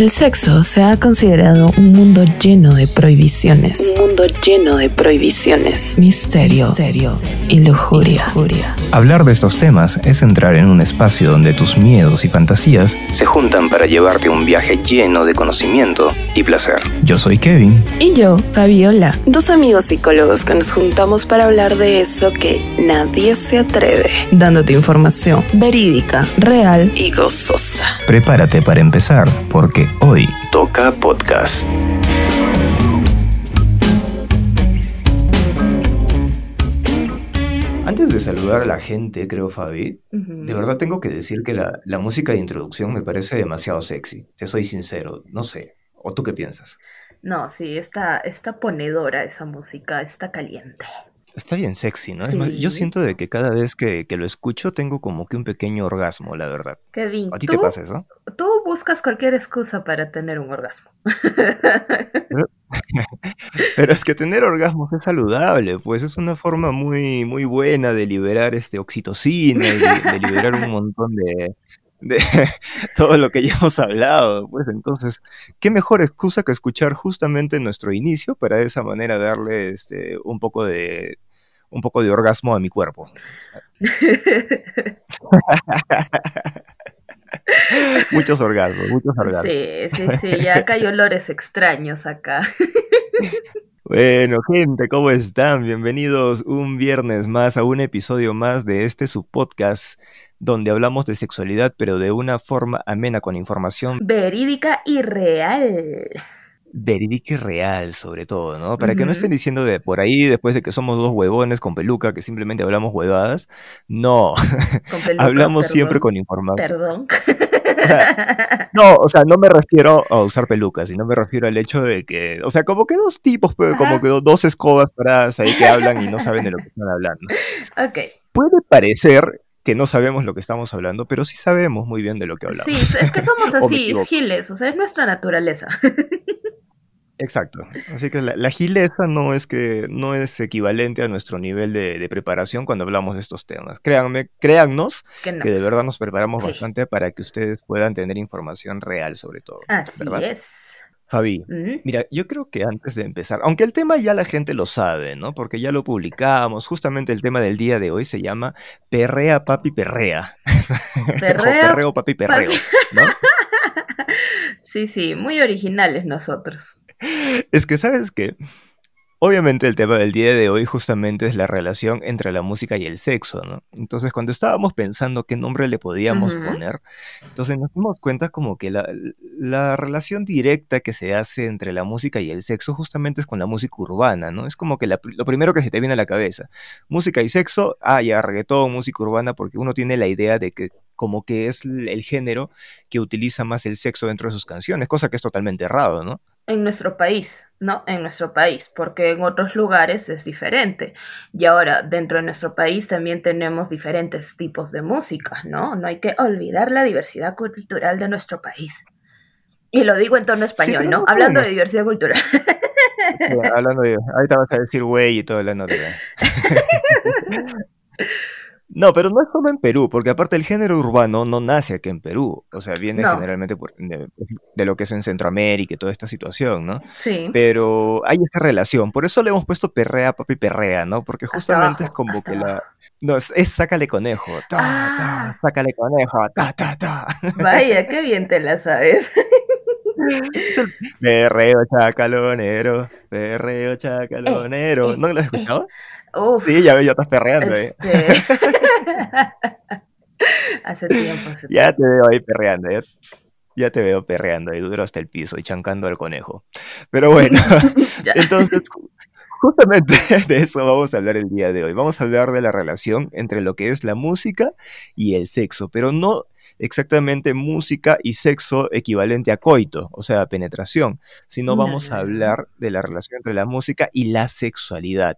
El sexo se ha considerado un mundo lleno de prohibiciones. Un mundo lleno de prohibiciones, misterio, misterio y lujuria. Hablar de estos temas es entrar en un espacio donde tus miedos y fantasías se juntan para llevarte un viaje lleno de conocimiento y placer. Yo soy Kevin. Y yo, Fabiola, dos amigos psicólogos que nos juntamos para hablar de eso que nadie se atreve, dándote información verídica, real y gozosa. Prepárate para empezar, porque hoy toca podcast. Antes de saludar a la gente, creo, Fabi, de verdad tengo que decir que la, la música de introducción me parece demasiado sexy. Te soy sincero, no sé. ¿O tú qué piensas? No, sí, está, está ponedora esa música, está caliente. Está bien sexy, ¿no? Es más, yo Sí. siento de que cada vez que, que lo escucho tengo como que un pequeño orgasmo, la verdad. Kevin, ¿A ti te pasa eso? tú buscas cualquier excusa para tener un orgasmo. Pero es que tener orgasmos es saludable, pues es una forma muy, muy buena de liberar este oxitocina y de, de liberar un montón de, de todo lo que ya hemos hablado, pues entonces, qué mejor excusa que escuchar justamente nuestro inicio para de esa manera darle este un poco de un poco de orgasmo a mi cuerpo. Muchos orgasmos, muchos orgasmos. Sí, sí, sí, ya acá hay olores extraños acá. Bueno, gente, ¿cómo están? Bienvenidos un viernes más a un episodio más de este subpodcast donde hablamos de sexualidad, pero de una forma amena con información Verídica y real. Verídica y real, sobre todo, ¿no? Para que no estén diciendo de por ahí, después de que somos dos huevones con peluca, que simplemente hablamos huevadas. No, Con peluca, hablamos siempre con información. Perdón. O sea, No, o sea, no me refiero a usar pelucas, sino me refiero al hecho de que, o sea, como que dos tipos, pues, como que do- dos escobas paradas ahí que hablan y no saben de lo que están hablando. ok. Puede parecer que no sabemos lo que estamos hablando, pero sí sabemos muy bien de lo que Sí, hablamos. es que somos así, giles, o sea, es nuestra naturaleza. Exacto. Así que la, la gileza no es que no es equivalente a nuestro nivel de, de preparación cuando hablamos de estos temas. Créanme, créannos Que no. que de verdad nos preparamos Sí. bastante para que ustedes puedan tener información real sobre todo. Así ¿verdad? es. Fabi. Mira, yo creo que antes de empezar, aunque el tema ya la gente lo sabe, ¿no? Porque ya lo publicamos, justamente el tema del día de hoy se llama Perrea Papi Perrea. o Perrea, Perreo Papi Perreo, papi. ¿no? Sí, sí, muy originales nosotros. Es que, ¿sabes qué? Obviamente el tema del día de hoy justamente es la relación entre la música y el sexo, ¿no? Entonces cuando estábamos pensando qué nombre le podíamos poner, entonces nos dimos cuenta como que la, la relación directa que se hace entre la música y el sexo justamente es con la música urbana, ¿no? Es como que la- lo primero que se te viene a la cabeza. Música y sexo, ah, ya, reggaetón, música urbana, porque uno tiene la idea de que como que es el género que utiliza más el sexo dentro de sus canciones, cosa que es totalmente errado, ¿no? En nuestro país, ¿no? En nuestro país, porque en otros lugares es diferente. Y ahora, dentro de nuestro país también tenemos diferentes tipos de música, ¿no? No hay que olvidar la diversidad cultural de nuestro país. Y lo digo en tono español, ¿no? Hablando de diversidad cultural. Hablando de, ahorita vas a decir güey y todo la nota. No, pero no es solo en Perú, porque aparte el género urbano no nace aquí en Perú, o sea, viene No. generalmente por- de, de lo que es en Centroamérica y toda esta situación, ¿no? Sí. Pero hay esta relación, por eso le hemos puesto perrea, papi, perrea, ¿no? Porque justamente es como que la... No, es, es sácale conejo, ta, Ah. ta, sácale conejo, ta, ta, ta. Vaya, qué bien te la sabes. Perreo chacalonero, perreo chacalonero. eh, ¿No lo has escuchado? Uf, Sí, ya ves, ya estás perreando, ¿eh? hace tiempo, hace Ya te veo ahí perreando, ya, ya te veo perreando ahí duro hasta el piso y chancando al conejo. Pero bueno, entonces justamente de eso vamos a hablar el día de hoy. Vamos a hablar de la relación entre lo que es la música y el sexo, pero no exactamente música y sexo equivalente a coito, o sea, a penetración, sino No, vamos a hablar de la relación entre la música y la sexualidad.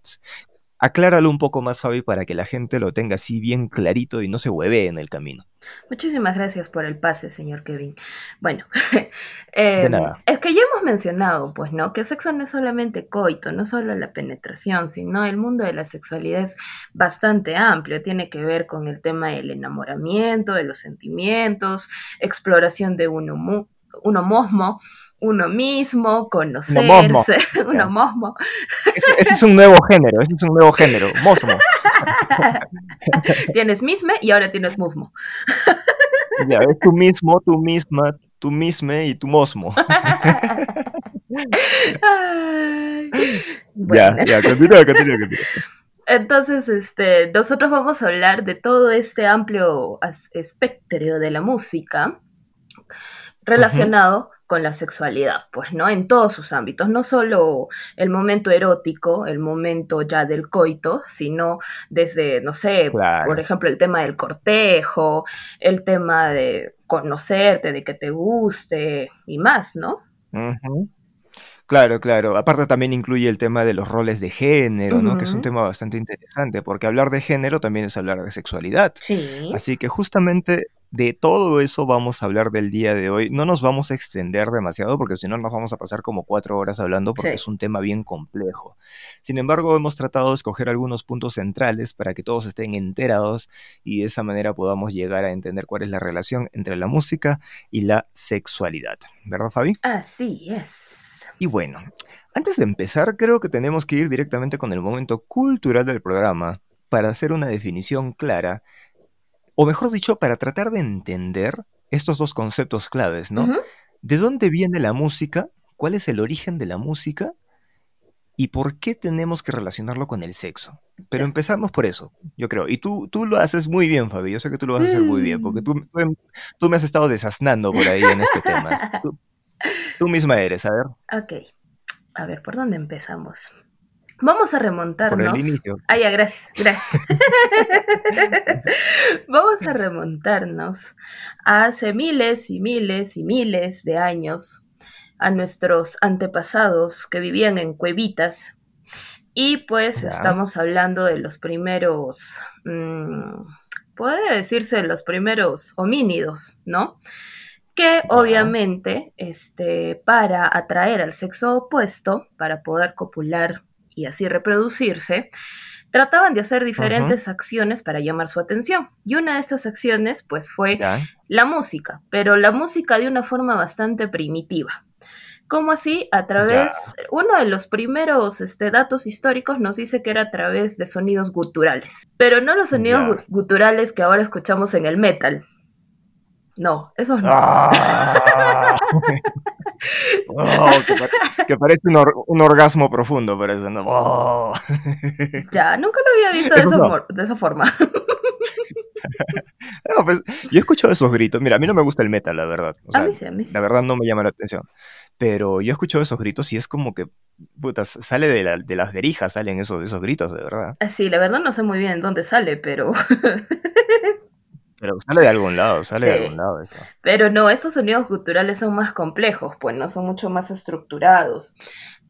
Acláralo un poco más, Fabi, para que la gente lo tenga así bien clarito y no se hueve en el camino. Muchísimas gracias por el pase, señor Kevin. Bueno, eh, es que ya hemos mencionado, pues, ¿no? Que sexo no es solamente coito, no solo la penetración, sino el mundo de la sexualidad es bastante amplio. Tiene que ver con el tema del enamoramiento, de los sentimientos, exploración de uno, mu- uno mosmo, uno mismo, conocerse, uno mosmo. Ese, es un nuevo género, ese es un nuevo género, mosmo. tienes misme y ahora tienes musmo. ya, es tú mismo, tú misma, tú misme y tú mosmo. Ya, ya, continúa, continúa, continúa. Entonces, este, nosotros vamos a hablar de todo este amplio espectro de la música relacionado con la sexualidad, pues, ¿no? En todos sus ámbitos, no solo el momento erótico, el momento ya del coito, sino desde, no sé, por ejemplo, el tema del cortejo, el tema de conocerte, de que te guste y más, ¿no? Claro, claro. Aparte también incluye el tema de los roles de género, ¿no? Que es un tema bastante interesante, porque hablar de género también es hablar de sexualidad. Sí. Así que justamente de todo eso vamos a hablar del día de hoy. No nos vamos a extender demasiado porque si no nos vamos a pasar como cuatro horas hablando porque es un tema bien complejo. Sin embargo, hemos tratado de escoger algunos puntos centrales para que todos estén enterados y de esa manera podamos llegar a entender cuál es la relación entre la música y la sexualidad. ¿Verdad, Fabi? Así es. Y bueno, antes de empezar, creo que tenemos que ir directamente con el momento cultural del programa para hacer una definición clara, o mejor dicho, para tratar de entender estos dos conceptos claves, ¿no? ¿De dónde viene la música? ¿Cuál es el origen de la música? ¿Y por qué tenemos que relacionarlo con el sexo? Pero empezamos por eso, yo creo. Y tú, tú lo haces muy bien, Fabi. Yo sé que tú lo vas a hacer muy bien, porque mm. tú, tú, me has estado desasnando por ahí en este tema. Tú misma eres, a ver. Ok. A ver, ¿por dónde empezamos? Vamos a remontarnos. Por el inicio. Ah, ya, gracias, gracias. Vamos a remontarnos hace miles y miles y miles de años a nuestros antepasados que vivían en cuevitas. Y pues estamos hablando de los primeros, mmm, puede decirse los primeros homínidos, ¿no? que obviamente este, para atraer al sexo opuesto, para poder copular y así reproducirse, trataban de hacer diferentes acciones para llamar su atención. Y una de estas acciones, pues, fue la música, pero la música de una forma bastante primitiva. Como así? A través, uno de los primeros este, datos históricos nos dice que era a través de sonidos guturales, pero no los sonidos guturales que ahora escuchamos en el metal, no, eso no. Ah. Oh, que, parece un, orgasmo profundo, pero eso no. Oh. Ya, nunca lo había visto de, esa, forma. Pues, yo he escuchado esos gritos. Mira, a mí no me gusta el metal, la verdad. a mí sí, a mí sí. La verdad no me llama la atención. Pero yo he escuchado esos gritos y es como que, puta, sale de, de las verijas, salen esos, esos gritos, de verdad. Ah, sí, la verdad no sé muy bien dónde sale, pero... Pero sale de algún lado, sale de algún lado. Pero no, estos sonidos guturales son más complejos, pues no son mucho más estructurados.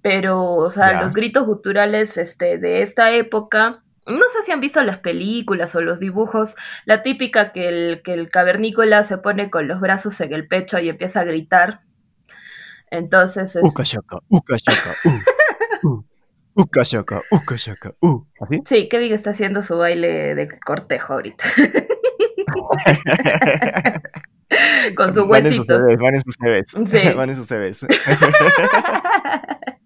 Pero, o sea, los gritos guturales este, de esta época, no sé si han visto las películas o los dibujos, la típica que el, que el cavernícola se pone con los brazos en el pecho y empieza a gritar. Entonces. Es... Uka shaka, uka shaka, uh, uh, uka shaka, uka shaka, uh. ¿Así? Sí, Kevin está haciendo su baile de cortejo ahorita. Con su huesito. Van en sus CVs. Sí. Van en sus CVs.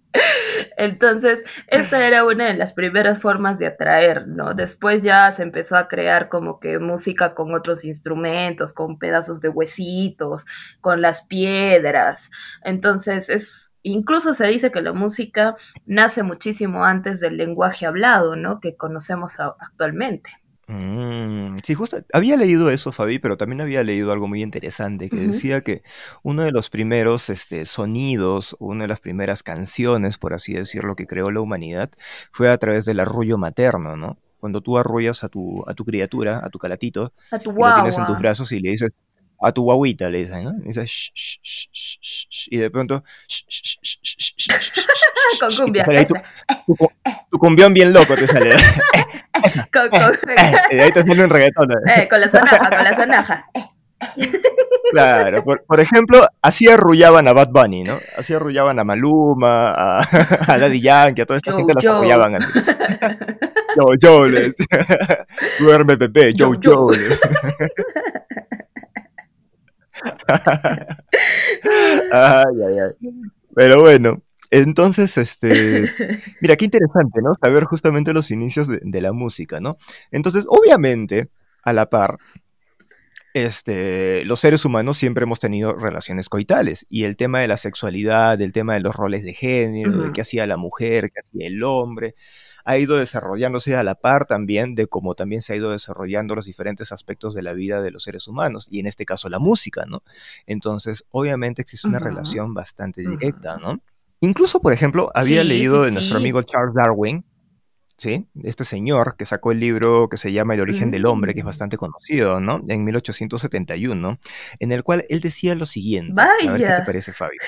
Entonces, esta era una de las primeras formas de atraer, ¿no? Después ya se empezó a crear como que música con otros instrumentos, con pedazos de huesitos, con las piedras. Entonces, es incluso se dice que la música nace muchísimo antes del lenguaje hablado, ¿no? Que conocemos actualmente. Mm, sí, justo había leído eso, Fabi, pero también había leído algo muy interesante que decía que uno de los primeros este, sonidos, una de las primeras canciones, por así decirlo, que creó la humanidad fue a través del arrullo materno, ¿no? Cuando tú arrullas a tu, a tu criatura, a tu calatito, a tu y lo tienes en tus brazos y le dices, a tu guaguita, le dicen, ¿no? Y, dices, shh, shh, shh, y de pronto, con cumbia. Tu, tu, cumbión bien loco te sale. con, y ahí te sale un reggaetón. Eh, con la sonaja, con la sonaja. Claro, por, por, ejemplo, así arrullaban a Bad Bunny, ¿no? Así arrullaban a Maluma, a, a Daddy Yankee, a toda esta gente las arrullaban así. Yo, yo, les. Duerme, bebé, yo, yo, les. Ay, ay, ay. Pero bueno, entonces, este, mira, qué interesante, ¿no? Saber justamente los inicios de, de la música, ¿no? Entonces, obviamente, a la par, este, los seres humanos siempre hemos tenido relaciones coitales y el tema de la sexualidad, el tema de los roles de género, de qué hacía la mujer, qué hacía el hombre, ha ido desarrollándose a la par también de cómo también se ha ido desarrollando los diferentes aspectos de la vida de los seres humanos y en este caso la música, ¿no? Entonces, obviamente existe una relación bastante directa, ¿no? Incluso, por ejemplo, había leído de nuestro amigo Charles Darwin, ¿sí? Este señor que sacó el libro que se llama El origen del hombre, que es mm. bastante conocido, ¿no? En 1871, en el cual él decía lo siguiente. Vaya. A ver qué te parece, Fabio.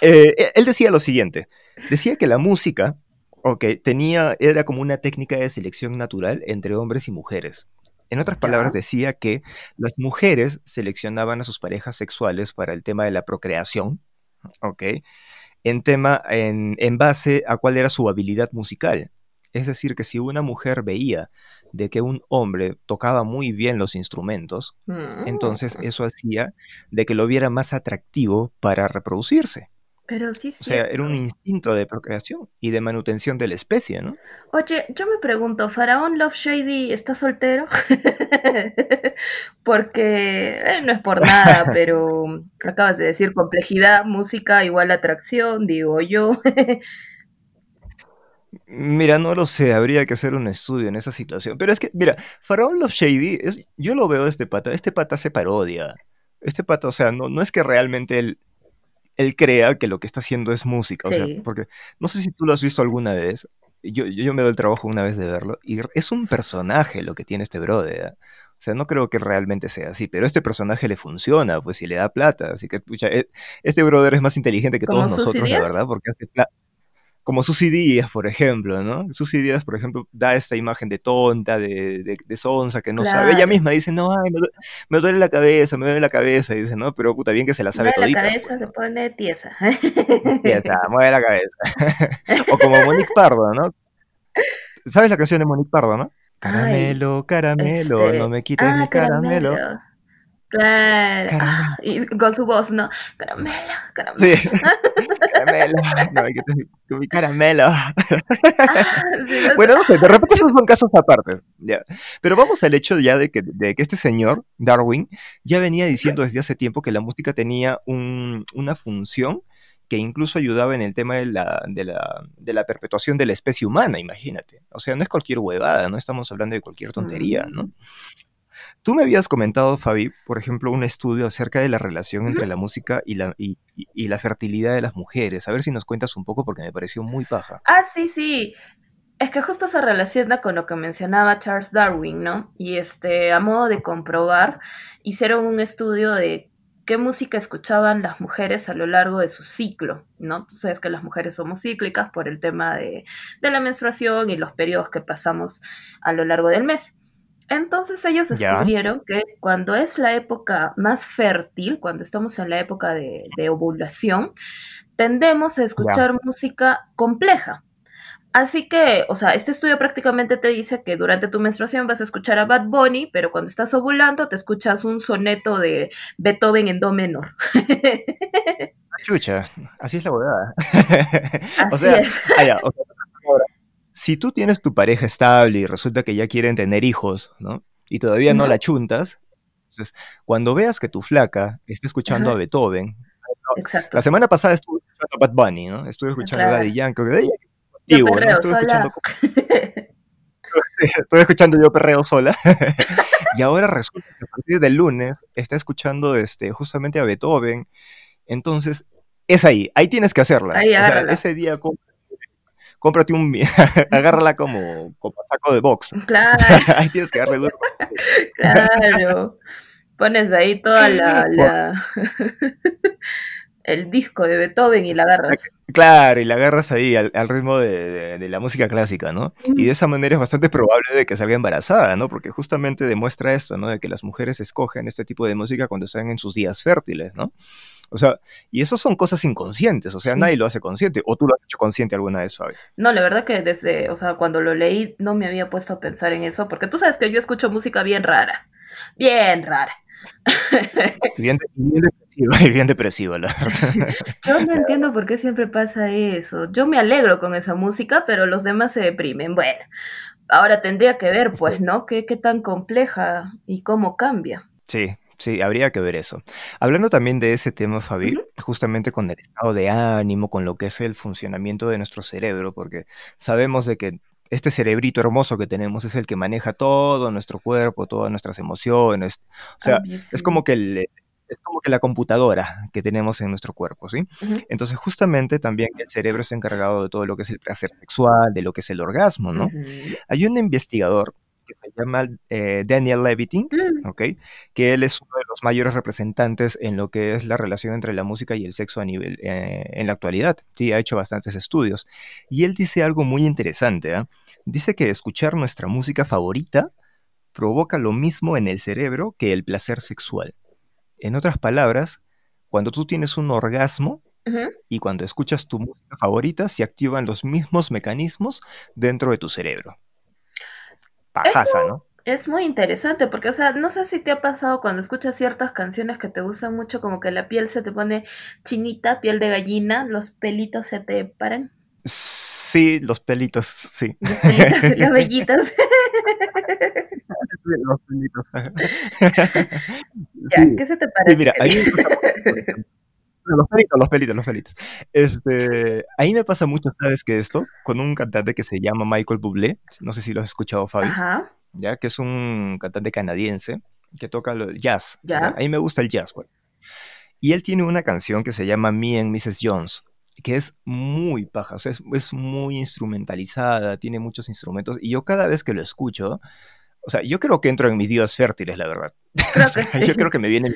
Eh, él decía lo siguiente. Decía que la música, ok, tenía, era como una técnica de selección natural entre hombres y mujeres. En otras palabras, decía que las mujeres seleccionaban a sus parejas sexuales para el tema de la procreación, ¿ok? en tema, en, en base a cuál era su habilidad musical. Es decir, que si una mujer veía de que un hombre tocaba muy bien los instrumentos, entonces mm. eso hacía de que lo viera más atractivo para reproducirse. Pero sí, sí. O sea, era un instinto de procreación y de manutención de la especie, ¿no? Oye, yo me pregunto, ¿Faraón Love Shady está soltero? Porque eh, no es por nada, pero acabas de decir complejidad, música igual atracción, digo yo. Mira, no lo sé, habría que hacer un estudio en esa situación. Pero es que, mira, Faraón Love Shady, es, yo lo veo de este pata, este pata se parodia. Este pata, o sea, no, no es que realmente él él crea que lo que está haciendo es música. O sea, porque no sé si tú lo has visto alguna vez. Yo, yo, me doy el trabajo una vez de verlo. Y es un personaje lo que tiene este brother. ¿eh? O sea, no creo que realmente sea así, pero este personaje le funciona, pues, si le da plata. Así que, pucha, e, este brother es más inteligente que todos nosotros, la verdad, porque hace plata como Susy Díaz, por ejemplo, ¿no? Susy Díaz, por ejemplo, da esta imagen de tonta, de, de, de sonsa, que no sabe. Ella misma dice, no, ay, me duele, la cabeza, me duele la cabeza, y dice, no, pero puta, bien que se la sabe mueve todita. la cabeza se pone tiesa. tiesa, mueve la cabeza. o como Monique Pardo, ¿no? ¿Sabes la canción de Monique Pardo, no? Caramelo, caramelo, este, no me quites ah, mi caramelo. Claro. Y con su voz, ¿no? Caramelo, caramelo. Sí. caramelo. No, que mi caramelo. Ah, bueno, no sé, de repente esos son casos aparte. Ya. Pero vamos al hecho ya de que, de que este señor, Darwin, ya venía diciendo desde hace tiempo que la música tenía un, una función que incluso ayudaba en el tema de la, de, la, de la perpetuación de la especie humana, imagínate. O sea, no es cualquier huevada, no estamos hablando de cualquier tontería, ¿no? Tú me habías comentado, Fabi, por ejemplo, un estudio acerca de la relación entre la música y la, y, la fertilidad de las mujeres. A ver si nos cuentas un poco porque me pareció muy paja. Ah, sí, sí. Es que justo se relaciona con lo que mencionaba Charles Darwin, ¿no? Y este, a modo de comprobar, hicieron un estudio de qué música escuchaban las mujeres a lo largo de su ciclo, ¿no? Tú sabes que las mujeres somos cíclicas por el tema de, de la menstruación y los periodos que pasamos a lo largo del mes. Entonces ellos descubrieron que cuando es la época más fértil, cuando estamos en la época de, ovulación, tendemos a escuchar música compleja. Así que, o sea, este estudio prácticamente te dice que durante tu menstruación vas a escuchar a Bad Bunny, pero cuando estás ovulando te escuchas un soneto de Beethoven en do menor. Chucha, así es la bodada. o sea, es. Ah, o sea, si tú tienes tu pareja estable y resulta que ya quieren tener hijos, ¿no? Y todavía no la chuntas, entonces, cuando veas que tu flaca está escuchando a Beethoven, Exacto. la semana pasada estuve escuchando a Bad Bunny, ¿no? Estuve escuchando a Daddy Yankee, de ella, yo ¿no? Estuve escuchando estoy escuchando yo perreo sola. y ahora resulta que a partir del lunes está escuchando este, justamente a Beethoven. Entonces, es ahí, ahí tienes que hacerla. Ahí, o sea, ese día cómprate un, agárrala como, como saco de box. Claro. ahí tienes que darle duro. claro. Pones ahí toda la, la... el disco de Beethoven y la agarras. Claro, y la agarras ahí al, ritmo de, la música clásica, ¿no? Y de esa manera es bastante probable de que salga embarazada, ¿no? Porque justamente demuestra esto, ¿no? De que las mujeres escogen este tipo de música cuando están en sus días fértiles, ¿no? O sea, y eso son cosas inconscientes, o sea, nadie lo hace consciente. ¿O tú lo has hecho consciente alguna vez, Fabi? No, la verdad que desde, o sea, cuando lo leí no me había puesto a pensar en eso, porque tú sabes que yo escucho música bien rara, bien rara. Bien, bien y bien depresivo, la verdad. Yo no entiendo por qué siempre pasa eso. Yo me alegro con esa música, pero los demás se deprimen. Bueno, ahora tendría que ver, pues, ¿no? ¿Qué, qué tan compleja y cómo cambia? Sí, Sí, habría que ver eso. Hablando también de ese tema, Fabi, justamente con el estado de ánimo, con lo que es el funcionamiento de nuestro cerebro, porque sabemos de que este cerebrito hermoso que tenemos es el que maneja todo nuestro cuerpo, todas nuestras emociones. O sea, es como que es como que la computadora que tenemos en nuestro cuerpo, ¿sí? Entonces, justamente también el cerebro es encargado de todo lo que es el placer sexual, de lo que es el orgasmo, ¿no? Hay un investigador llama eh, Daniel Levitin, mm. ¿ok? Que él es uno de los mayores representantes en lo que es la relación entre la música y el sexo a nivel, eh, en la actualidad. Sí, ha hecho bastantes estudios. Y él dice algo muy interesante, ¿ah? Dice que escuchar nuestra música favorita provoca lo mismo en el cerebro que el placer sexual. En otras palabras, cuando tú tienes un orgasmo, y cuando escuchas tu música favorita se activan los mismos mecanismos dentro de tu cerebro. Pajasa, ¿no? Es muy interesante porque, o sea, no sé si te ha pasado cuando escuchas ciertas canciones que te gustan mucho, como que la piel se te pone chinita, piel de gallina, los pelitos se te paran. Sí, los pelitos, sí. Los pelitos, los vellitos. los pelitos. ya, ¿qué se te parece? mira, ahí los pelitos, los pelitos, los pelitos. Este, ahí me pasa mucho, ¿sabes qué? Esto, con un cantante que se llama Michael Bublé, no sé si lo has escuchado, Fabi, Ajá. ya, que es un cantante canadiense que toca el jazz. ¿Ya? Ahí me gusta el jazz, güey. Y él tiene una canción que se llama Me and Mrs. Jones, que es muy paja, o sea, es, es muy instrumentalizada, tiene muchos instrumentos, y yo cada vez que lo escucho, o sea, yo creo que entro en mis días fértiles, la verdad. Yo creo que me viene,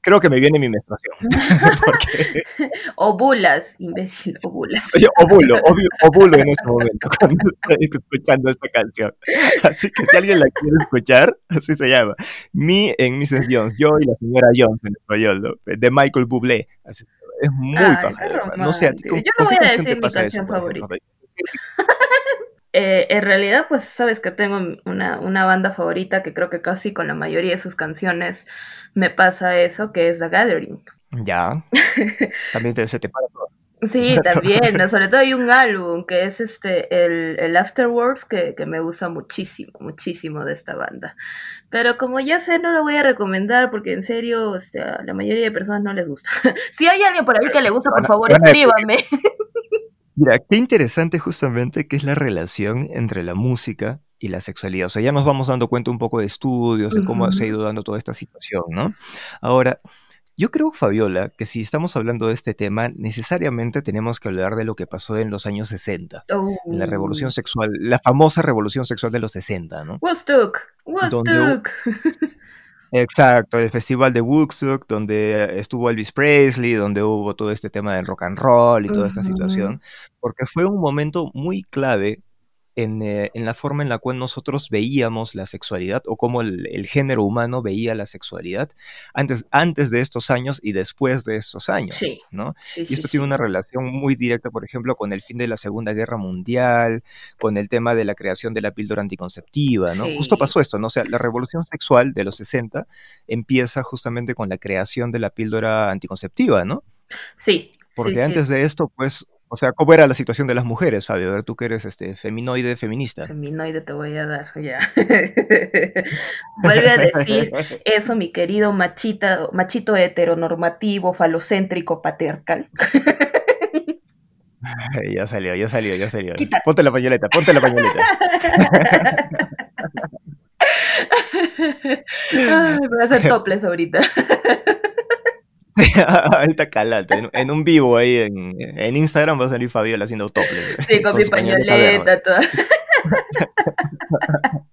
creo que me viene mi menstruación. Ovulas, imbécil, ovulas. Yo ovulo, ovulo en ese momento cuando estoy escuchando esta canción. Así que si alguien la quiere escuchar, así se llama. Me en Mrs. Jones, yo y la señora Jones en español, de Michael Bublé. es muy paja. No sé, ¿con, yo no voy a decir mi canción favorita. Eh, en realidad, pues sabes que tengo una, banda favorita que creo que casi con la mayoría de sus canciones me pasa eso, que es The Gathering. Ya. También te, se te para todo. Sí, también, sobre todo hay un álbum que es este, el, el Afterwards, que, que, me gusta muchísimo, muchísimo de esta banda. Pero como ya sé, no lo voy a recomendar porque en serio, o sea, la mayoría de personas no les gusta. si hay alguien por ahí que le gusta, por favor, escríbame. Mira, qué interesante justamente que es la relación entre la música y la sexualidad. O sea, ya nos vamos dando cuenta un poco de estudios, de cómo se ha ido dando toda esta situación, ¿no? Ahora, yo creo, Fabiola, que si estamos hablando de este tema, necesariamente tenemos que hablar de lo que pasó en los años 60, en la revolución oh. sexual, la famosa revolución sexual de los 60, ¿no? Woodstock, Woodstock. Exacto, el festival de Woodstock, donde estuvo Elvis Presley, donde hubo todo este tema del rock and roll y toda esta situación, porque fue un momento muy clave eh, en, la forma en la cual nosotros veíamos la sexualidad o cómo el, género humano veía la sexualidad antes, antes de estos años y después de estos años. ¿no? y esto tiene una relación muy directa, por ejemplo, con el fin de la Segunda Guerra Mundial, con el tema de la creación de la píldora anticonceptiva. ¿no? Justo pasó esto, ¿no? O sea, la revolución sexual de los 60 empieza justamente con la creación de la píldora anticonceptiva, ¿no? Sí. Porque antes de esto, pues, o sea, ¿cómo era la situación de las mujeres, Fabio? A ver, tú que eres este feminoide feminista. Feminoide te voy a dar, ya. Vuelve a decir eso, mi querido machita, machito heteronormativo, falocéntrico, patriarcal. ya salió, ya salió, ya salió. Ponte la pañoleta, ponte la pañoleta. Ay, voy a hacer toples ahorita. Alta calata. En, un vivo ahí en, en, Instagram va a salir Fabiola haciendo tople. Sí, con, mi pañoleta, toda.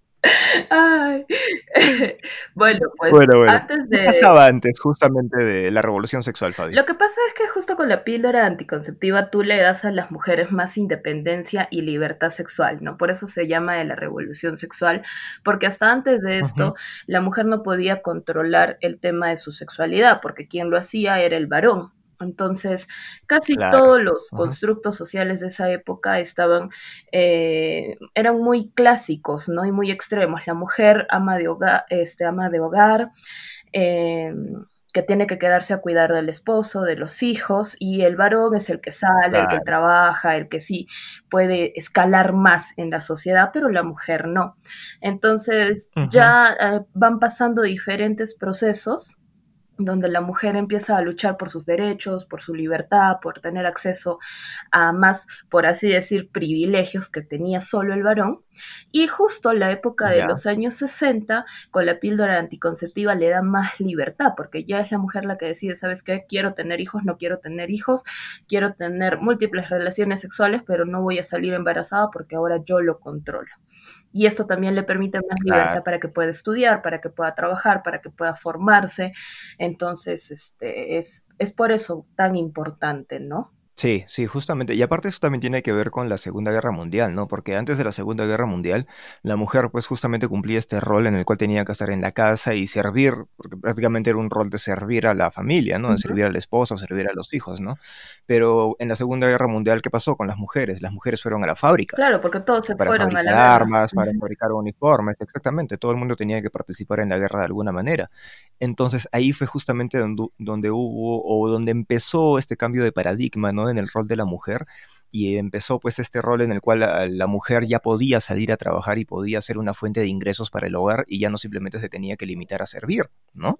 Ay. bueno, pues antes de... ¿Qué pasaba antes justamente de la revolución sexual, Fabi? Lo que pasa es que justo con la píldora anticonceptiva tú le das a las mujeres más independencia y libertad sexual, ¿no? Por eso se llama de la revolución sexual, porque hasta antes de esto la mujer no podía controlar el tema de su sexualidad, porque quien lo hacía era el varón. Entonces, casi todos los constructos sociales de esa época estaban, eh, eran muy clásicos, ¿no? Y muy extremos. La mujer ama de hogar, este, ama de hogar, em, que tiene que quedarse a cuidar del esposo, de los hijos, y el varón es el que sale, el que trabaja, el que sí puede escalar más en la sociedad, pero la mujer no. Entonces ya eh, van pasando diferentes procesos donde la mujer empieza a luchar por sus derechos, por su libertad, por tener acceso a más, por así decir, privilegios que tenía solo el varón. Y justo la época de los años 60, con la píldora anticonceptiva le da más libertad, porque ya es la mujer la que decide, ¿sabes qué? Quiero tener hijos, no quiero tener hijos, quiero tener múltiples relaciones sexuales, pero no voy a salir embarazada porque ahora yo lo controlo y esto también le permite más libertad para que pueda estudiar, para que pueda trabajar, para que pueda formarse. Entonces, este, es, es por eso tan importante, ¿no? Sí, sí, justamente. Y aparte eso también tiene que ver con la Segunda Guerra Mundial, ¿no? Porque antes de la Segunda Guerra Mundial, la mujer pues justamente cumplía este rol en el cual tenía que estar en la casa y servir, porque prácticamente era un rol de servir a la familia, ¿no? De servir al esposo, servir a los hijos, ¿no? Pero en la Segunda Guerra Mundial, ¿qué pasó con las mujeres? Las mujeres fueron a la fábrica. Claro, porque todos se fueron a la guerra. armas, para fabricar uniformes, exactamente. Todo el mundo tenía que participar en la guerra de alguna manera. Entonces ahí fue justamente donde, donde hubo o donde empezó este cambio de paradigma, ¿no? En el rol de la mujer y empezó pues este rol en el cual la, mujer ya podía salir a trabajar y podía ser una fuente de ingresos para el hogar y ya no simplemente se tenía que limitar a servir, ¿no?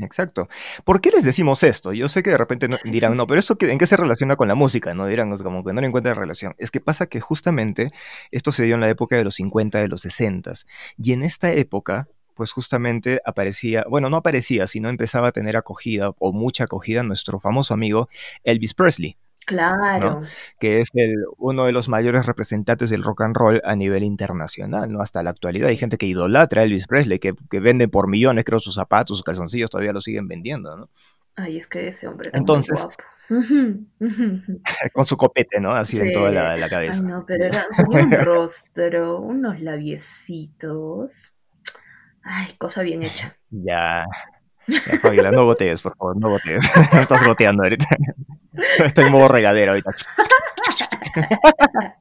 Exacto. ¿Por qué les decimos esto? Yo sé que de repente dirán, no, pero ¿eso en qué se relaciona con la música? No dirán, como que no le encuentran relación. Es que pasa que justamente esto se dio en la época de los 50, de los 60. Y en esta época, pues justamente aparecía, bueno, no aparecía, sino empezaba a tener acogida o mucha acogida nuestro famoso amigo Elvis Presley. Claro. Que es el, uno de los mayores representantes del rock and roll a nivel internacional, ¿no? Hasta la actualidad hay gente que idolatra a Elvis Presley, que, que vende por millones, creo, sus zapatos, sus calzoncillos, todavía lo siguen vendiendo, ¿no? Ay, es que ese hombre. Entonces, guapo. con su copete, ¿no? Así en toda la, cabeza. Ay, no, pero era, un rostro, unos labiecitos. Ay, cosa bien hecha. Ya. Fabiola, no gotees, por favor, no gotees. Estás goteando ahorita. Estoy en modo regadera ahorita.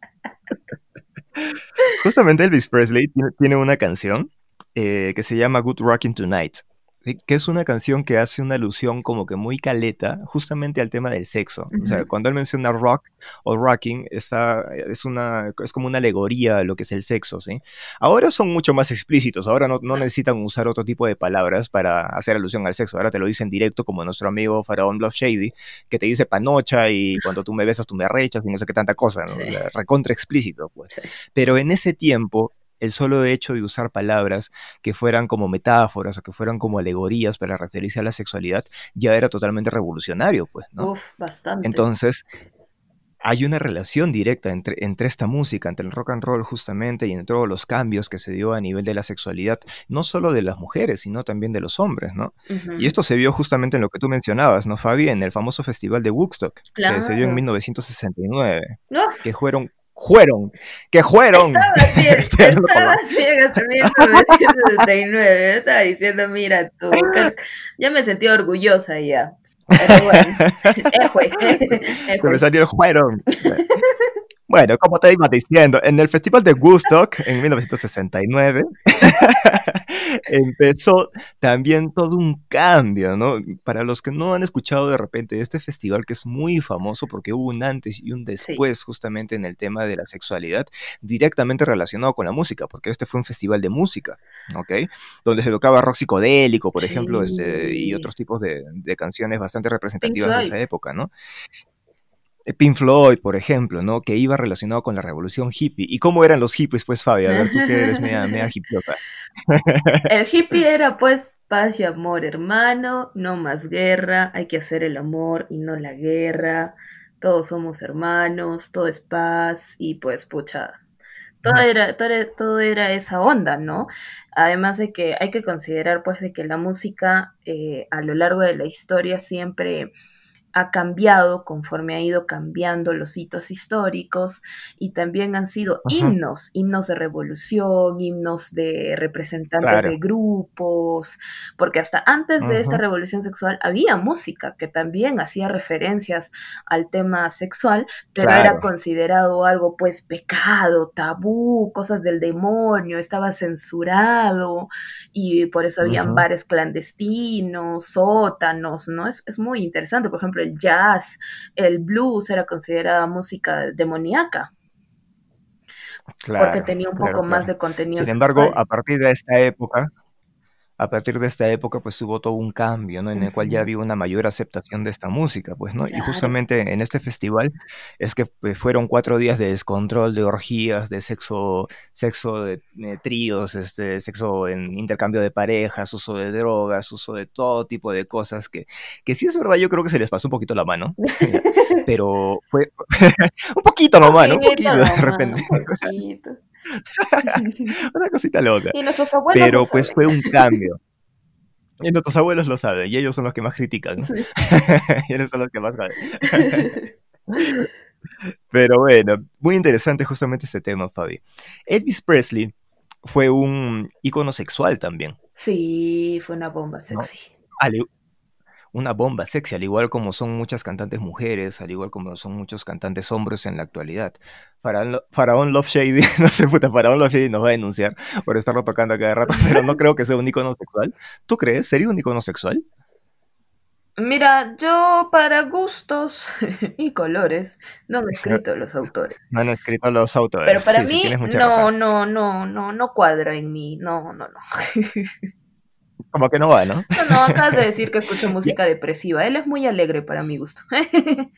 Justamente Elvis Presley tiene, una canción eh, que se llama Good Rockin' Tonight que es una canción que hace una alusión como que muy caleta justamente al tema del sexo. O sea, cuando él menciona rock o rocking, está, es, una, es como una alegoría a lo que es el sexo, ¿sí? Ahora son mucho más explícitos, ahora no, no necesitan usar otro tipo de palabras para hacer alusión al sexo, ahora te lo dicen directo como nuestro amigo Faraón Bluff Shady, que te dice panocha y cuando tú me besas tú me rechas y no sé qué tanta cosa, ¿no? Recontra explícito, pues. Pero en ese tiempo el solo hecho de usar palabras que fueran como metáforas o que fueran como alegorías para referirse a la sexualidad ya era totalmente revolucionario, pues, ¿no? Uf, bastante. Entonces, hay una relación directa entre, entre esta música, entre el rock and roll justamente y entre todos los cambios que se dio a nivel de la sexualidad, no solo de las mujeres, sino también de los hombres, ¿no? Y esto se vio justamente en lo que tú mencionabas, ¿no, Fabi? En el famoso festival de Woodstock, que se dio en 1969, que fueron fueron, que fueron. Estaba bien, estaba bien hasta 1969. estaba diciendo, mira tú, ya me sentí orgullosa ya. Pero bueno, me salió el fueron. Bueno, como te iba diciendo, en el Festival de Woodstock en 1969 empezó también todo un cambio, ¿no? Para los que no han escuchado de repente este festival que es muy famoso porque hubo un antes y un después justamente en el tema de la sexualidad directamente relacionado con la música, porque este fue un festival de música, ¿ok? Donde se tocaba rock psicodélico, por ejemplo, este, y otros tipos de, de canciones bastante representativas de esa época, ¿no? Eh, Pink Floyd, por ejemplo, ¿no? Que iba relacionado con la revolución hippie. ¿Y cómo eran los hippies, pues, Fabio? A ver, tú que eres media, media hippiota. El hippie era, pues, paz y amor, hermano, no más guerra, hay que hacer el amor y no la guerra, todos somos hermanos, todo es paz y, pues, pucha, todo era, todo era, esa onda, ¿no? Además de que hay que considerar, pues, de que la música eh, a lo largo de la historia siempre ha cambiado conforme ha ido cambiando los hitos históricos y también han sido himnos, himnos de revolución, himnos de representantes de grupos, porque hasta antes de esta revolución sexual había música que también hacía referencias al tema sexual, pero era considerado algo pues pecado, tabú, cosas del demonio, estaba censurado y por eso habían bares clandestinos, sótanos, ¿no? Es, es muy interesante, por ejemplo, el jazz, el blues era considerada música demoníaca. porque tenía un poco más de contenido. Sin embargo, a partir de esta época, a partir de esta época, pues hubo todo un cambio, ¿no? En el cual ya había una mayor aceptación de esta música, pues, ¿no? Y justamente en este festival es que pues, fueron cuatro días de descontrol, de orgías, de sexo, sexo de, tríos, este, sexo en intercambio de parejas, uso de drogas, uso de todo tipo de cosas que, que sí es verdad, yo creo que se les pasó un poquito la mano, pero fue un poquito nomás, ¿no? Un poquito de repente. Un poquito. Una cosita loca. Pero pues fue un cambio. Y nuestros abuelos lo saben, y ellos son los que más critican. y ellos son los que más saben. Pero bueno, muy interesante justamente este tema, Fabi. Elvis Presley fue un ícono sexual también. Sí, fue una bomba sexy una bomba sexy, al igual como son muchas cantantes mujeres, al igual como son muchos cantantes hombres en la actualidad. Faraón, Love Shady, no sé, puta, Faraón Love Shady nos va a denunciar por estarlo tocando cada rato, pero no creo que sea un icono sexual. ¿Tú crees? ¿Sería un icono sexual? Mira, yo para gustos y colores no han escrito los autores. No han escrito los autores. Pero para mí no, no, no, no, no cuadra en mí. No, no, no. Como que no va, ¿no? No, no, acabas de decir que escucho música depresiva. Él es muy alegre para mi gusto.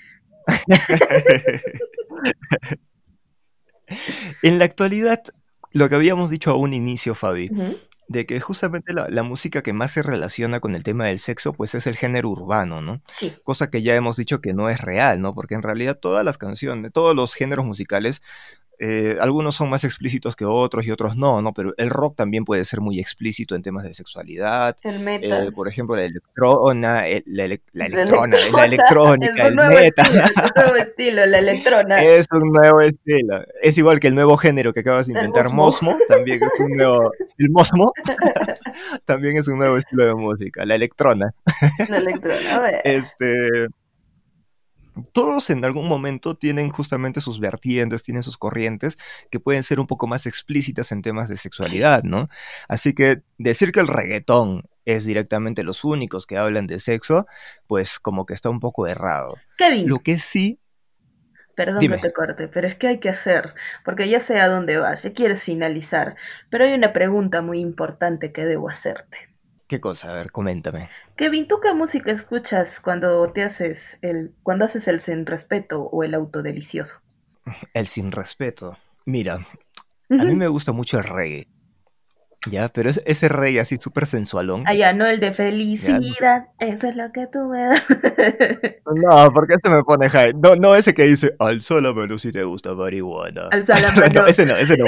en la actualidad, lo que habíamos dicho a un inicio, Fabi, de que justamente la, música que más se relaciona con el tema del sexo, pues es el género urbano, ¿no? Sí. Cosa que ya hemos dicho que no es real, ¿no? Porque en realidad todas las canciones, todos los géneros musicales eh, algunos son más explícitos que otros y otros no, ¿no? Pero el rock también puede ser muy explícito en temas de sexualidad. El metal. Eh, por ejemplo, la electrona, la, electrona, la electrónica, el metal. es un nuevo estilo, la electrona. Es un nuevo estilo. Es igual que el nuevo género que acabas de inventar, Mosmo. también es un nuevo, el Mosmo, también es un nuevo estilo de música, la electrona. La electrona, a ver. Este todos en algún momento tienen justamente sus vertientes, tienen sus corrientes que pueden ser un poco más explícitas en temas de sexualidad, ¿no? Así que decir que el reggaetón es directamente los únicos que hablan de sexo, pues como que está un poco errado. Kevin. Lo que sí... Perdón que te corte, pero es que hay que hacer, porque ya sé a dónde vas, ya quieres finalizar, pero hay una pregunta muy importante que debo hacerte. ¿Qué cosa? A ver, coméntame. Kevin, ¿tú qué música escuchas cuando te haces el, cuando haces el sin respeto o el autodelicioso? El sin respeto. Mira, a mí me gusta mucho el reggae. Ya, pero ese rey así súper sensualón. Ah, ya, no el de felicidad, eso es lo que tú me das. no, porque este me pone high. No, no ese que dice, alza la mano si te gusta marihuana. Alza la no, ese no, ese no,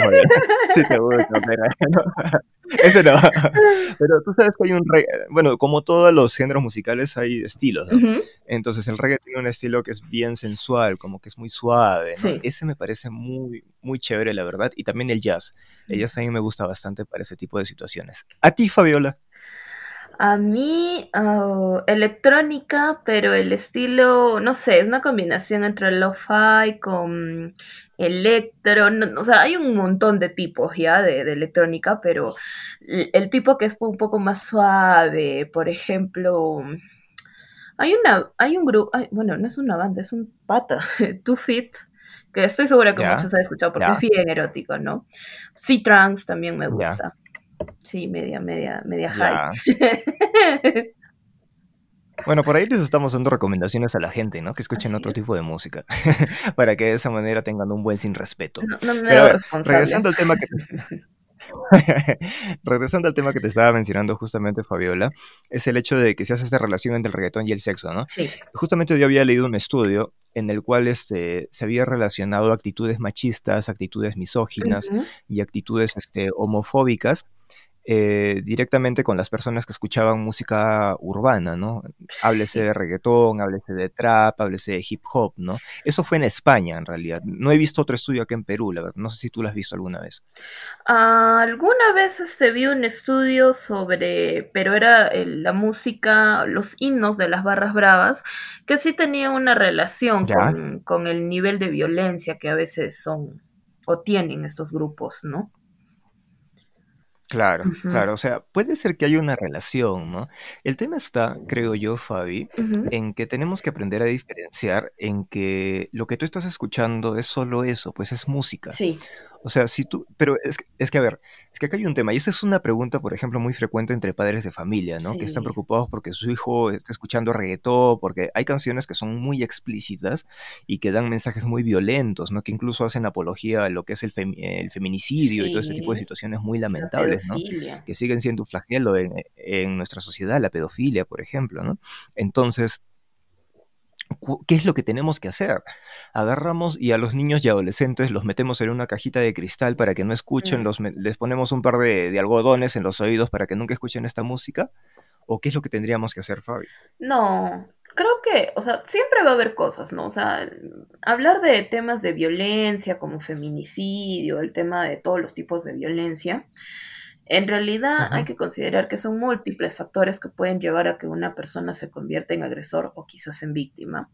Si te gusta, pero no. Ese no. Pero tú sabes que hay un reggae, bueno, como todos los géneros musicales hay estilos, ¿no? Entonces el reggae tiene un estilo que es bien sensual, como que es muy suave, ¿no? Ese me parece muy, muy chévere, la verdad. Y también el jazz. El jazz a mí me gusta bastante para ese tipo de situaciones. ¿A ti, Fabiola? A mí, ah, electrónica, pero el estilo, no sé, es una combinación entre lo-fi con electro, o sea, hay un montón de tipos ya de, electrónica, pero el tipo que es un poco más suave, por ejemplo, hay una, hay un grupo, bueno, no es una banda, es un pata, Two Feet, que estoy segura que muchos han escuchado porque es bien erótico, ¿no? C-Trance también me gusta. Sí, media, media, media high. Bueno, por ahí les estamos dando recomendaciones a la gente, ¿no? Que escuchen otro tipo de música, para que de esa manera tengan un buen sin respeto. No, me Pero. Regresando al tema que regresando al tema que te estaba mencionando justamente, Fabiola, es el hecho de que se hace esta relación entre el reggaetón y el sexo, ¿no? Sí. Justamente yo había leído un estudio en el cual este, se había relacionado actitudes machistas, actitudes misóginas y actitudes este, homofóbicas eh, directamente con las personas que escuchaban música urbana, ¿no? Háblese de reggaetón, háblese de trap, háblese de hip hop, ¿no? Eso fue en España, en realidad. No he visto otro estudio aquí en Perú, la verdad. No sé si tú lo has visto alguna vez. alguna vez se vio un estudio sobre, pero era la música, los himnos de las barras bravas, que sí tenía una relación con, con el nivel de violencia que a veces son o tienen estos grupos, ¿no? Claro, claro, o sea, puede ser que haya una relación, ¿no? El tema está, creo yo, Fabi, en que tenemos que aprender a diferenciar en que lo que tú estás escuchando es solo eso, pues es música. Sí. O sea, si tú, pero es, es, que, a ver, es que acá hay un tema, y esa es una pregunta, por ejemplo, muy frecuente entre padres de familia, ¿no? Que están preocupados porque su hijo está escuchando reggaetón, porque hay canciones que son muy explícitas y que dan mensajes muy violentos, ¿no? Que incluso hacen apología a lo que es el, el feminicidio y todo ese tipo de situaciones muy lamentables, ¿no? Que siguen siendo un flagelo en, en nuestra sociedad, la pedofilia, por ejemplo, ¿no? Entonces, ¿Qué es lo que tenemos que hacer? Agarramos y a los niños y adolescentes los metemos en una cajita de cristal para que no escuchen, mm. les ponemos un par de, algodones en los oídos para que nunca escuchen esta música. ¿O qué es lo que tendríamos que hacer, Fabi? No, creo que, o sea, siempre va a haber cosas, ¿no? O sea, hablar de temas de violencia como feminicidio, el tema de todos los tipos de violencia, en realidad hay que considerar que son múltiples factores que pueden llevar a que una persona se convierta en agresor o quizás en víctima.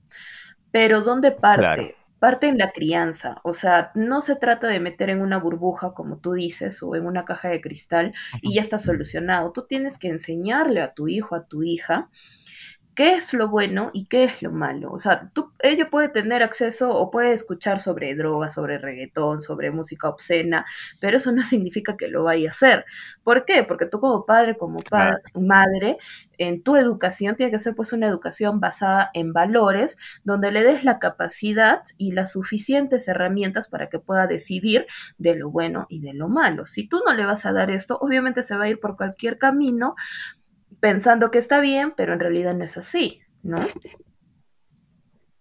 Pero ¿dónde parte? Parte en la crianza, o sea, no se trata de meter en una burbuja, como tú dices, o en una caja de cristal y ya está solucionado. Tú tienes que enseñarle a tu hijo, a tu hija, qué es lo bueno y qué es lo malo. O sea, tú, ella puede tener acceso o puede escuchar sobre drogas, sobre reggaetón, sobre música obscena, pero eso no significa que lo vaya a hacer. ¿Por qué? Porque tú como padre, como madre, en tu educación tiene que ser pues una educación basada en valores, donde le des la capacidad y las suficientes herramientas para que pueda decidir de lo bueno y de lo malo. Si tú no le vas a dar esto, obviamente se va a ir por cualquier camino pensando que está bien, pero en realidad no es así, ¿no?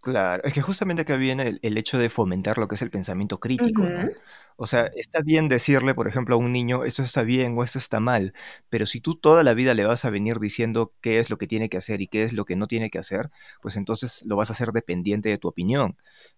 Claro, es que justamente acá viene el, hecho de fomentar lo que es el pensamiento crítico, ¿no? O sea, está bien decirle, por ejemplo, a un niño, esto está bien o esto está mal, pero si tú toda la vida le vas a venir diciendo qué es lo que tiene que hacer y qué es lo que no tiene que hacer, pues entonces lo vas a hacer dependiente de tu opinión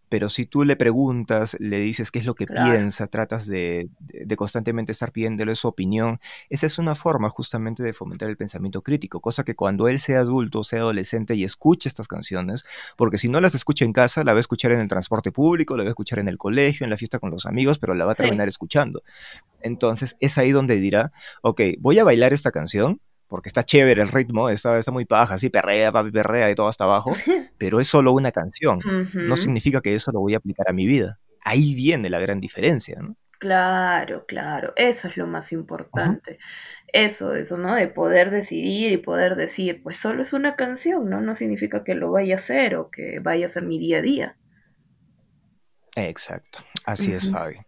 pero si tú le preguntas, le dices qué es lo que piensa, tratas de, constantemente estar pidiéndole su opinión, esa es una forma justamente de fomentar el pensamiento crítico, cosa que cuando él sea adulto, sea adolescente y escuche estas canciones, porque si no las escucha en casa, la va a escuchar en el transporte público, la va a escuchar en el colegio, en la fiesta con los amigos, pero la va a terminar escuchando. Entonces es ahí donde dirá, ok, voy a bailar esta canción, porque está chévere el ritmo, está, está muy paja, así perrea, papi perrea y todo hasta abajo, pero es solo una canción. No significa que eso lo voy a aplicar a mi vida. Ahí viene la gran diferencia, ¿no? Claro, claro, eso es lo más importante. Eso, eso, ¿no? De poder decidir y poder decir, pues solo es una canción, ¿no? No significa que lo vaya a hacer o que vaya a ser mi día a día. Exacto, así es, Fabi.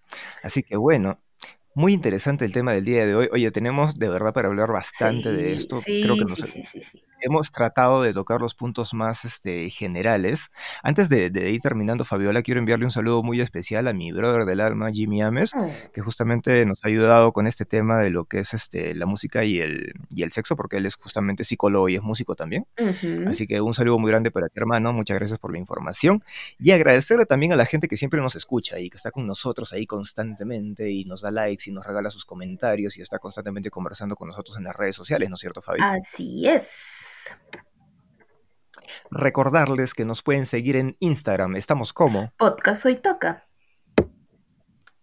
Así que bueno, muy interesante el tema del día de hoy. Oye, tenemos de verdad para hablar bastante de esto. Creo que nos, hemos tratado de tocar los puntos más este, generales. Antes de, ir terminando, Fabiola, quiero enviarle un saludo muy especial a mi brother del alma, Jimmy Ames, oh. que justamente nos ha ayudado con este tema de lo que es este, la música y el, y el sexo, porque él es justamente psicólogo y es músico también. Así que un saludo muy grande para ti, hermano. Muchas gracias por la información. Y agradecerle también a la gente que siempre nos escucha y que está con nosotros ahí constantemente y nos da likes y nos regala sus comentarios y está constantemente conversando con nosotros en las redes sociales, ¿no es cierto, Fabi? Así es. Recordarles que nos pueden seguir en Instagram. Estamos como Podcast Hoy Toca.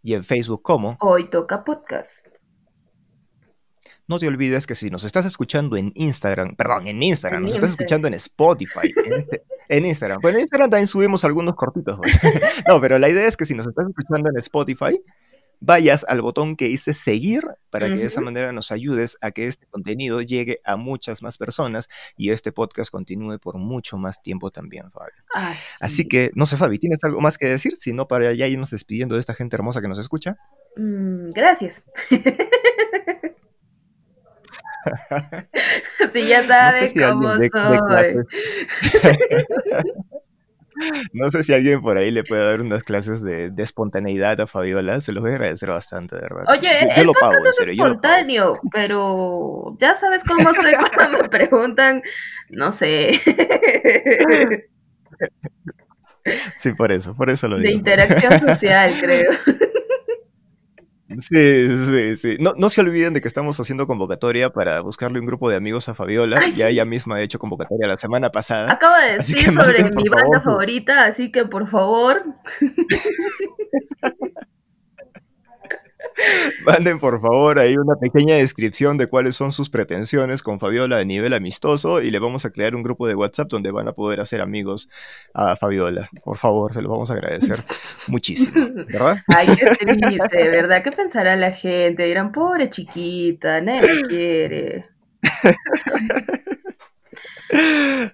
Y en Facebook como Hoy Toca Podcast. No te olvides que si nos estás escuchando en Instagram, perdón, en Instagram, nos estás escuchando en Spotify, en, este, en Instagram. Bueno, en Instagram también subimos algunos cortitos. Pues. no, pero la idea es que si nos estás escuchando en Spotify, vayas al botón que dice seguir para que de esa manera nos ayudes a que este contenido llegue a muchas más personas y este podcast continúe por mucho más tiempo también, Fabi. Así que, no sé, Fabi, ¿tienes algo más que decir? Si no, para ya irnos despidiendo de esta gente hermosa que nos escucha. Mm, gracias. si ya sabes cómo soy. No sé si alguien por ahí le puede dar unas clases de, espontaneidad a Fabiola, se los voy a agradecer bastante, de verdad. Oye, yo, lo pago, serio. espontáneo, pero ya sabes cómo soy cuando me preguntan, no sé. Sí, por eso, por eso lo digo. De interacción social, creo. Sí, sí, sí. No, no se olviden de que estamos haciendo convocatoria para buscarle un grupo de amigos a Fabiola. ya ella misma ha hecho convocatoria la semana pasada. Acaba de decir sobre mi banda favorita, así que por favor. Manden por favor ahí una pequeña descripción de cuáles son sus pretensiones con Fabiola de nivel amistoso y le vamos a crear un grupo de WhatsApp donde van a poder hacer amigos a Fabiola. Por favor, se los vamos a agradecer muchísimo, ¿verdad? Ay, qué triste, ¿verdad? ¿Qué pensará la gente? Dirán, pobre chiquita, nadie me quiere.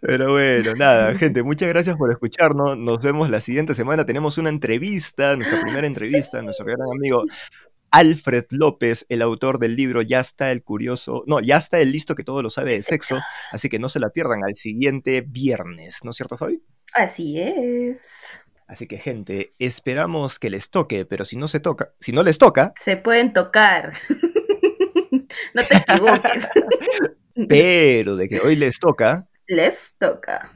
Pero bueno, nada, gente, muchas gracias por escucharnos. Nos vemos la siguiente semana. Tenemos una entrevista, nuestra primera entrevista, nuestro gran amigo Alfred López, el autor del libro Ya está el curioso, no, ya está el listo que todo lo sabe de sexo, así que no se la pierdan al siguiente viernes, ¿no es cierto, Fabi? Así es. Así que, gente, esperamos que les toque, pero si no se toca, si no les toca. Se pueden tocar. no te equivoques. pero de que hoy les toca. Les toca.